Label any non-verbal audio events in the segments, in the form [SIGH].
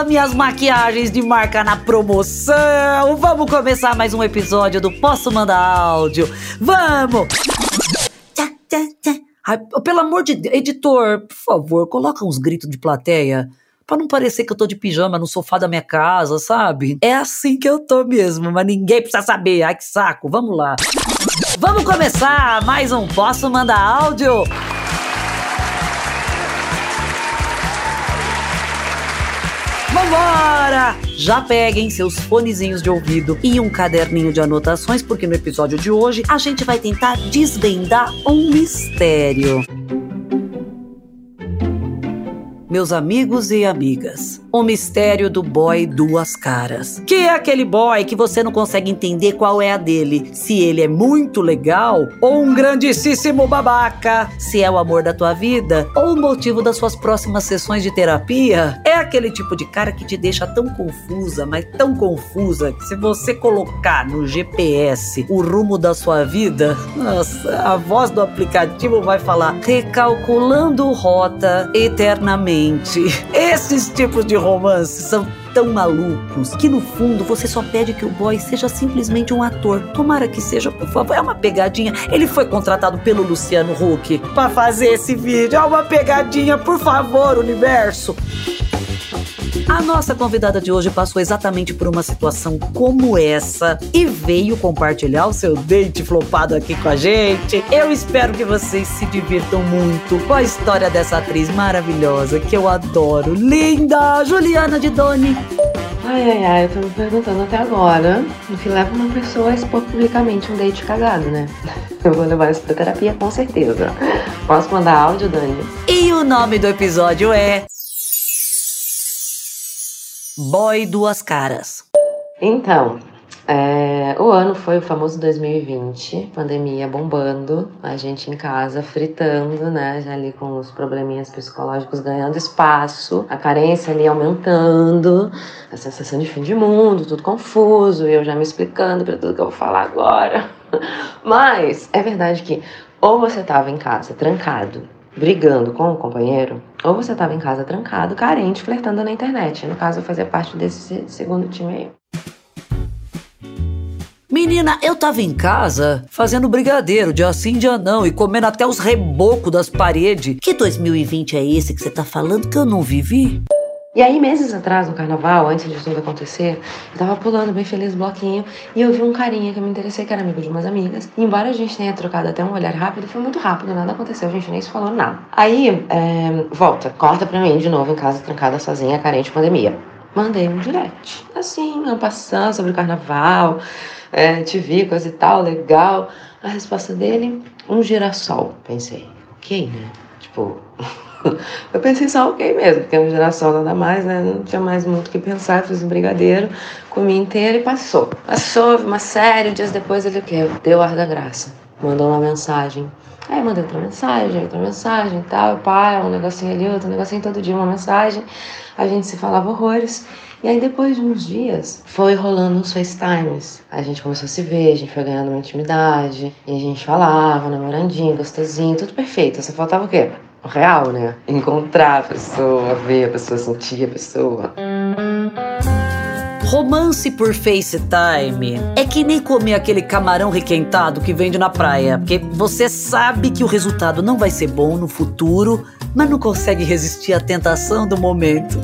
Fala, minhas maquiagens de marca na promoção! Vamos começar mais um episódio do Posso Mandar Áudio? Vamos! Ai, pelo amor de Deus, editor, por favor, coloca uns gritos de plateia. Pra não parecer que eu tô de pijama no sofá da minha casa, sabe? É assim que eu tô mesmo, mas ninguém precisa saber. Ai, que saco. Vamos lá. Vamos começar mais um Posso Mandar Áudio? Vambora! Já peguem seus fonezinhos de ouvido e um caderninho de anotações, porque no episódio de hoje a gente vai tentar desvendar um mistério. Meus amigos e amigas, o mistério do boy duas caras. Que é aquele boy que você não consegue entender qual é a dele, se ele é muito legal ou um grandíssimo babaca, se é o amor da tua vida ou o motivo das suas próximas sessões de terapia. É aquele tipo de cara que te deixa tão confusa, mas tão confusa, que se você colocar no GPS o rumo da sua vida, nossa, a voz do aplicativo vai falar recalculando rota eternamente. Esses tipos de romances são tão malucos que no fundo você só pede que o boy seja simplesmente um ator. Tomara que seja, por favor, é uma pegadinha. Ele foi contratado pelo Luciano Huck para fazer esse vídeo. É uma pegadinha, por favor, universo. A nossa convidada de hoje passou exatamente por uma situação como essa e veio compartilhar o seu date flopado aqui com a gente. Eu espero que vocês se divirtam muito com a história dessa atriz maravilhosa que eu adoro. Linda! Juliana de Doni. Ai, ai, ai, eu tô me perguntando até agora o que leva uma pessoa a expor publicamente um date cagado, né? [LAUGHS] Eu vou levar isso pra terapia com certeza. Posso mandar áudio, Dani? E o nome do episódio é. Boy Duas Caras. Então, é, o ano foi o famoso 2020, pandemia bombando, a gente em casa fritando, né? Já ali com os probleminhas psicológicos ganhando espaço, a carência ali aumentando, a sensação de fim de mundo, tudo confuso, eu já me explicando para tudo que eu vou falar agora. [LAUGHS] Mas é verdade que ou você tava em casa trancado, brigando com o companheiro, ou você estava em casa trancado, carente, flertando na internet. No caso, eu fazia parte desse segundo time aí. Menina, eu tava em casa fazendo brigadeiro, dia sim, dia não, e comendo até os rebocos das paredes. Que 2020 é esse que você tá falando que eu não vivi? E aí, meses atrás, no carnaval, antes de tudo acontecer, eu tava pulando bem feliz bloquinho e eu vi um carinha que eu me interessei, que era amigo de umas amigas. E embora a gente tenha trocado até um olhar rápido, foi muito rápido, nada aconteceu, a gente nem se falou nada. Aí, é, volta, corta pra mim de novo em casa, trancada sozinha, carente, pandemia. Mandei um direct, assim, uma passando sobre o carnaval, é, te vi, coisa e tal, legal. A resposta dele, um girassol. Pensei, ok, né? Tipo. [LAUGHS] Eu pensei só ok mesmo, porque é uma geração nada mais, né? Não tinha mais muito o que pensar, fiz um brigadeiro, comi inteiro e passou. Passou, uma série, dias depois ele o quê? Deu ar da graça. Mandou uma mensagem. Aí mandei outra mensagem, outra mensagem e tal, pai, um negocinho ali, outro negocinho, todo dia uma mensagem. A gente se falava horrores. E aí depois de uns dias, foi rolando uns FaceTimes. A gente começou a se ver, a gente foi ganhando uma intimidade. E a gente falava, namorandinho, gostosinho, tudo perfeito. Só faltava o quê? O real, né? Encontrar a pessoa, ver a pessoa, sentir a pessoa. Romance por FaceTime é que nem comer aquele camarão requentado que vende na praia, porque você sabe que o resultado não vai ser bom no futuro, mas não consegue resistir à tentação do momento.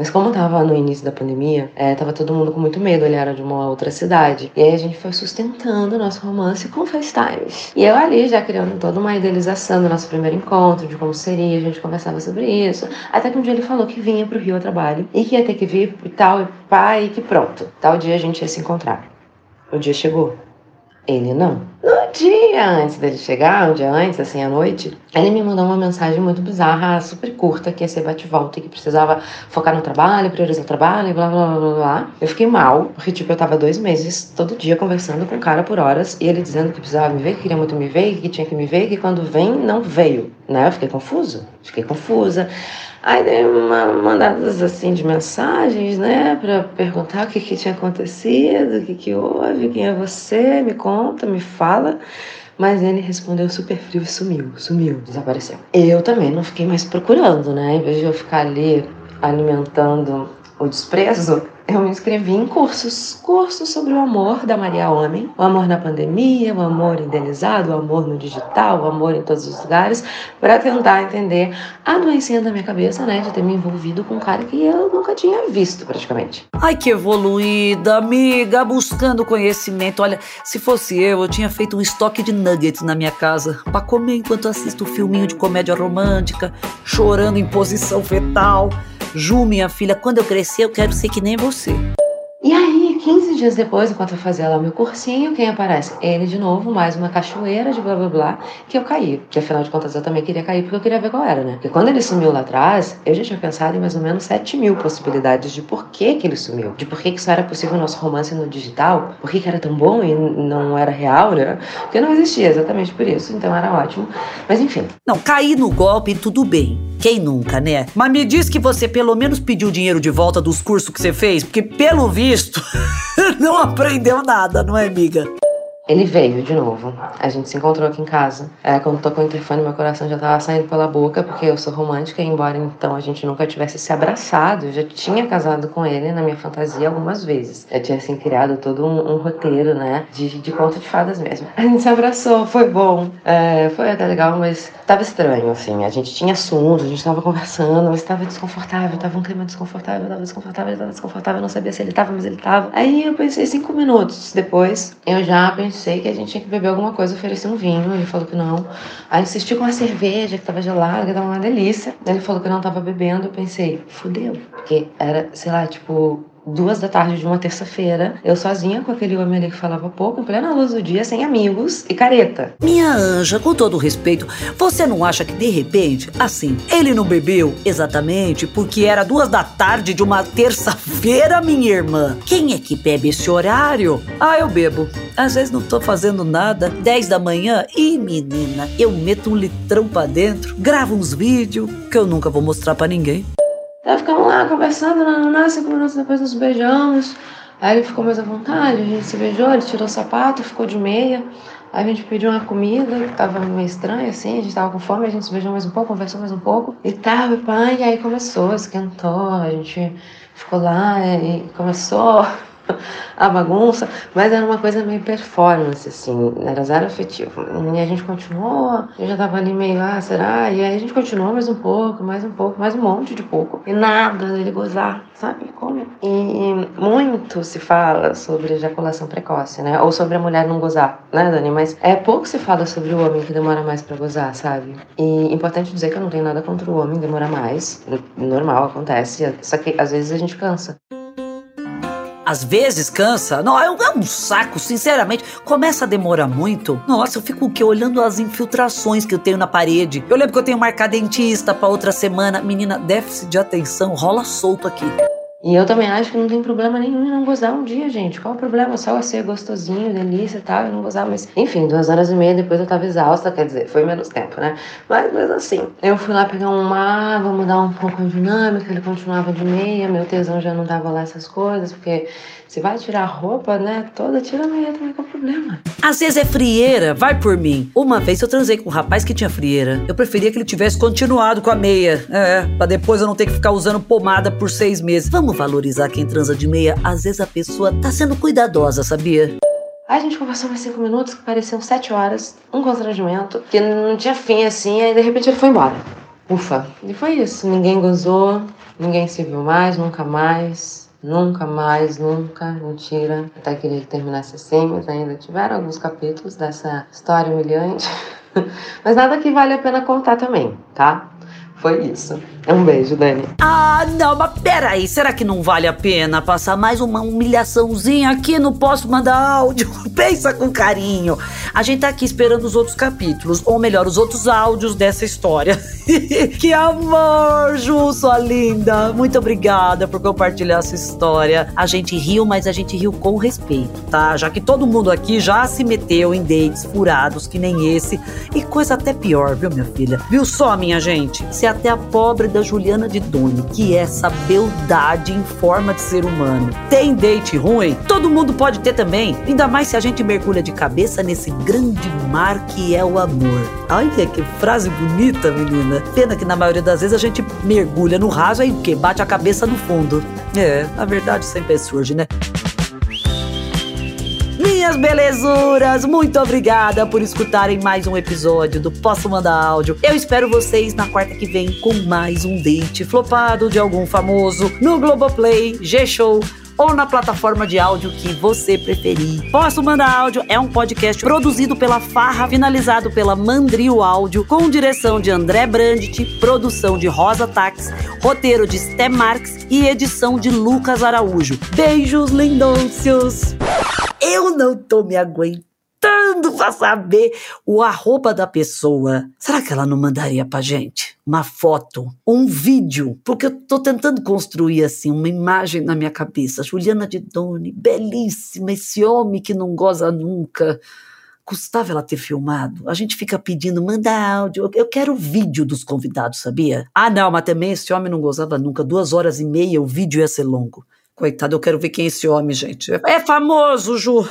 Mas como tava no início da pandemia, é, tava todo mundo com muito medo, ele era de uma outra cidade. E aí a gente foi sustentando o nosso romance com FaceTimes. E eu ali já criando toda uma idealização do nosso primeiro encontro, de como seria, a gente conversava sobre isso. Até que um dia ele falou que vinha pro Rio a trabalho e que ia ter que vir e tal, e pá, e que pronto. Tal dia a gente ia se encontrar. O dia chegou. Ele não. Não dia antes dele chegar, um dia antes, assim, à noite, ele me mandou uma mensagem muito bizarra, super curta, que ia ser bate-volta e que precisava focar no trabalho, priorizar o trabalho e blá blá blá blá blá. Eu fiquei mal, porque, tipo, eu tava dois meses todo dia conversando com o cara por horas e ele dizendo que precisava me ver, que queria muito me ver, que tinha que me ver, que quando vem, não veio, né? Eu fiquei confusa, fiquei confusa. Aí dei uma mandadas assim de mensagens, né, para perguntar o que, que tinha acontecido, o que, que houve, quem é você, me conta, me fala. Mas ele respondeu super frio e sumiu, sumiu, desapareceu. Eu também não fiquei mais procurando, né? Em vez de eu ficar ali alimentando o desprezo, eu me inscrevi em cursos, cursos sobre o amor da Maria Homem, o amor na pandemia, o amor idealizado, o amor no digital, o amor em todos os lugares, para tentar entender a doencinha da minha cabeça, né, de ter me envolvido com um cara que eu nunca tinha visto praticamente. Ai, que evoluída, amiga, buscando conhecimento. Olha, se fosse eu, eu tinha feito um estoque de nuggets na minha casa para comer enquanto assisto um filminho de comédia romântica, chorando em posição fetal. Ju, minha filha, quando eu crescer, eu quero ser que nem você. E aí, 15 dias depois, enquanto eu fazia lá o meu cursinho, quem aparece? Ele de novo, mais uma cachoeira de blá blá blá, que eu caí. Que afinal de contas eu também queria cair porque eu queria ver qual era, né? Porque quando ele sumiu lá atrás, eu já tinha pensado em mais ou menos 7 mil possibilidades de por que, que ele sumiu. De por que, que só era possível nosso romance no digital, por que, que era tão bom e não era real, né? Porque não existia exatamente por isso, então era ótimo. Mas enfim. Não, cair no golpe, tudo bem. Quem nunca, né? Mas me diz que você pelo menos pediu dinheiro de volta dos cursos que você fez, porque pelo visto [LAUGHS] [LAUGHS] não aprendeu nada, não é, amiga? Ele veio de novo. A gente se encontrou aqui em casa. É, quando tocou o interfone, meu coração já estava saindo pela boca, porque eu sou romântica, e embora então a gente nunca tivesse se abraçado, eu já tinha casado com ele na minha fantasia algumas vezes. Eu tinha assim criado todo um, um roteiro, né, de, de conto de fadas mesmo. [LAUGHS] A gente se abraçou, foi bom. É, foi até legal, mas tava estranho, assim. A gente tinha assunto, a gente tava conversando, mas tava desconfortável, tava um clima desconfortável, tava desconfortável, tava desconfortável, eu não sabia se ele tava, mas ele tava. Aí eu pensei cinco minutos depois, eu já pensei pensei que a gente tinha que beber alguma coisa, oferecer um vinho. Ele falou que não. Aí insisti com a cerveja, que tava gelada, que tava uma delícia. Ele falou que não tava bebendo. Eu pensei, fudeu. Porque era, sei lá, tipo, duas da tarde de uma terça-feira, eu sozinha com aquele homem ali que falava pouco, em plena luz do dia, sem amigos e careta. Minha anja, com todo respeito, você não acha que de repente, assim, ele não bebeu exatamente porque era duas da tarde de uma terça-feira, minha irmã? Quem é que bebe esse horário? Ah, eu bebo. Às vezes não tô fazendo nada, 10 da manhã, e menina, eu meto um litrão pra dentro, gravo uns vídeos que eu nunca vou mostrar para ninguém. Aí ficamos lá conversando, não, cinco minutos depois nos beijamos. Aí ele ficou mais à vontade, a gente se beijou, ele tirou o sapato, ficou de meia. Aí a gente pediu uma comida, tava meio estranha assim, a gente tava com fome, a gente se beijou mais um pouco, conversou mais um pouco e tal, e pai, e aí começou, esquentou, a gente ficou lá e começou [LAUGHS] a bagunça, mas era uma coisa meio performance, assim, era zero afetivo. E a gente continuou, eu já tava ali meio, ah, será? E aí a gente continuou mais um pouco, mais um pouco, mais um monte de pouco. E nada dele gozar, sabe como? E muito se fala sobre ejaculação precoce, né? Ou sobre a mulher não gozar, né, Dani? Mas é pouco se fala sobre o homem que demora mais para gozar, sabe? E importante dizer que eu não tenho nada contra o homem demorar mais. Normal, acontece. Só que às vezes a gente cansa às vezes cansa. Não, é um, é um saco, sinceramente. Começa a demorar muito. Nossa, eu fico o quê? Olhando as infiltrações que eu tenho na parede. Eu lembro que eu tenho marcar dentista pra outra semana. Menina, déficit de atenção rola solto aqui. E eu também acho que não tem problema nenhum em não gozar um dia, gente. Qual o problema? Só ser gostosinho, delícia e tal, e não gozar. Mas, enfim, duas horas e meia depois eu tava exausta, quer dizer, foi menos tempo, né? Mas, mas assim, eu fui lá pegar um mar, vou mudar um pouco a dinâmica, ele continuava de meia, meu tesão já não dava lá essas coisas, porque se vai tirar a roupa, né, toda, tira a meia também, qual o problema? Às vezes é frieira, vai por mim. Uma vez eu transei com um rapaz que tinha frieira. Eu preferia que ele tivesse continuado com a meia. É, pra depois eu não ter que ficar usando pomada por seis meses. Vamos valorizar quem transa de meia. Às vezes a pessoa tá sendo cuidadosa, sabia? Aí a gente conversou mais cinco minutos, que pareciam sete horas, um constrangimento, que não tinha fim assim, aí de repente ele foi embora. Ufa. E foi isso. Ninguém gozou, ninguém se viu mais, nunca mais. Nunca mais, nunca, mentira. Até queria que terminasse assim, mas ainda tiveram alguns capítulos dessa história humilhante. [LAUGHS] mas nada que vale a pena contar também, tá? Foi isso. Um beijo, Dani. Ah, não, mas peraí, será que não vale a pena passar mais uma humilhaçãozinha aqui no Posso Mandar Áudio? [LAUGHS] Pensa com carinho. A gente tá aqui esperando os outros capítulos, ou melhor, os outros áudios dessa história. [LAUGHS] que amor, Ju, sua linda. Muito obrigada por compartilhar essa história. A gente riu, mas a gente riu com respeito, tá? Já que todo mundo aqui já se meteu em dates furados que nem esse, e coisa até pior, viu, minha filha? Viu só, minha gente? Se até a pobre da Juliana de Doni, que é essa beldade em forma de ser humano. Tem date ruim? Todo mundo pode ter também, ainda mais se a gente mergulha de cabeça nesse grande mar que é o amor. Olha que frase bonita, menina. Pena que na maioria das vezes a gente mergulha no raso e que bate a cabeça no fundo. É, a verdade sempre surge, né? Minhas belezuras, muito obrigada por escutarem mais um episódio do Posso Mandar Áudio. Eu espero vocês na quarta que vem com mais um date flopado de algum famoso no Globoplay, G-Show ou na plataforma de áudio que você preferir. Posso Mandar Áudio é um podcast produzido pela Farra, finalizado pela Mandrio Áudio, com direção de André Brandt, produção de Rosa Tax, roteiro de Sté Marques e edição de Lucas Araújo. Beijos lindôncios! Eu não tô me aguentando pra saber o arroba da pessoa. Será que ela não mandaria pra gente? Uma foto, um vídeo, porque eu tô tentando construir assim uma imagem na minha cabeça. Juliana de Doni, belíssima, esse homem que não goza nunca. Custava ela ter filmado. A gente fica pedindo, manda áudio. Eu quero o vídeo dos convidados, sabia? Ah, não, mas também esse homem não gozava nunca. Duas horas e meia, o vídeo ia ser longo. Coitado, eu quero ver quem é esse homem, gente. É famoso, Ju.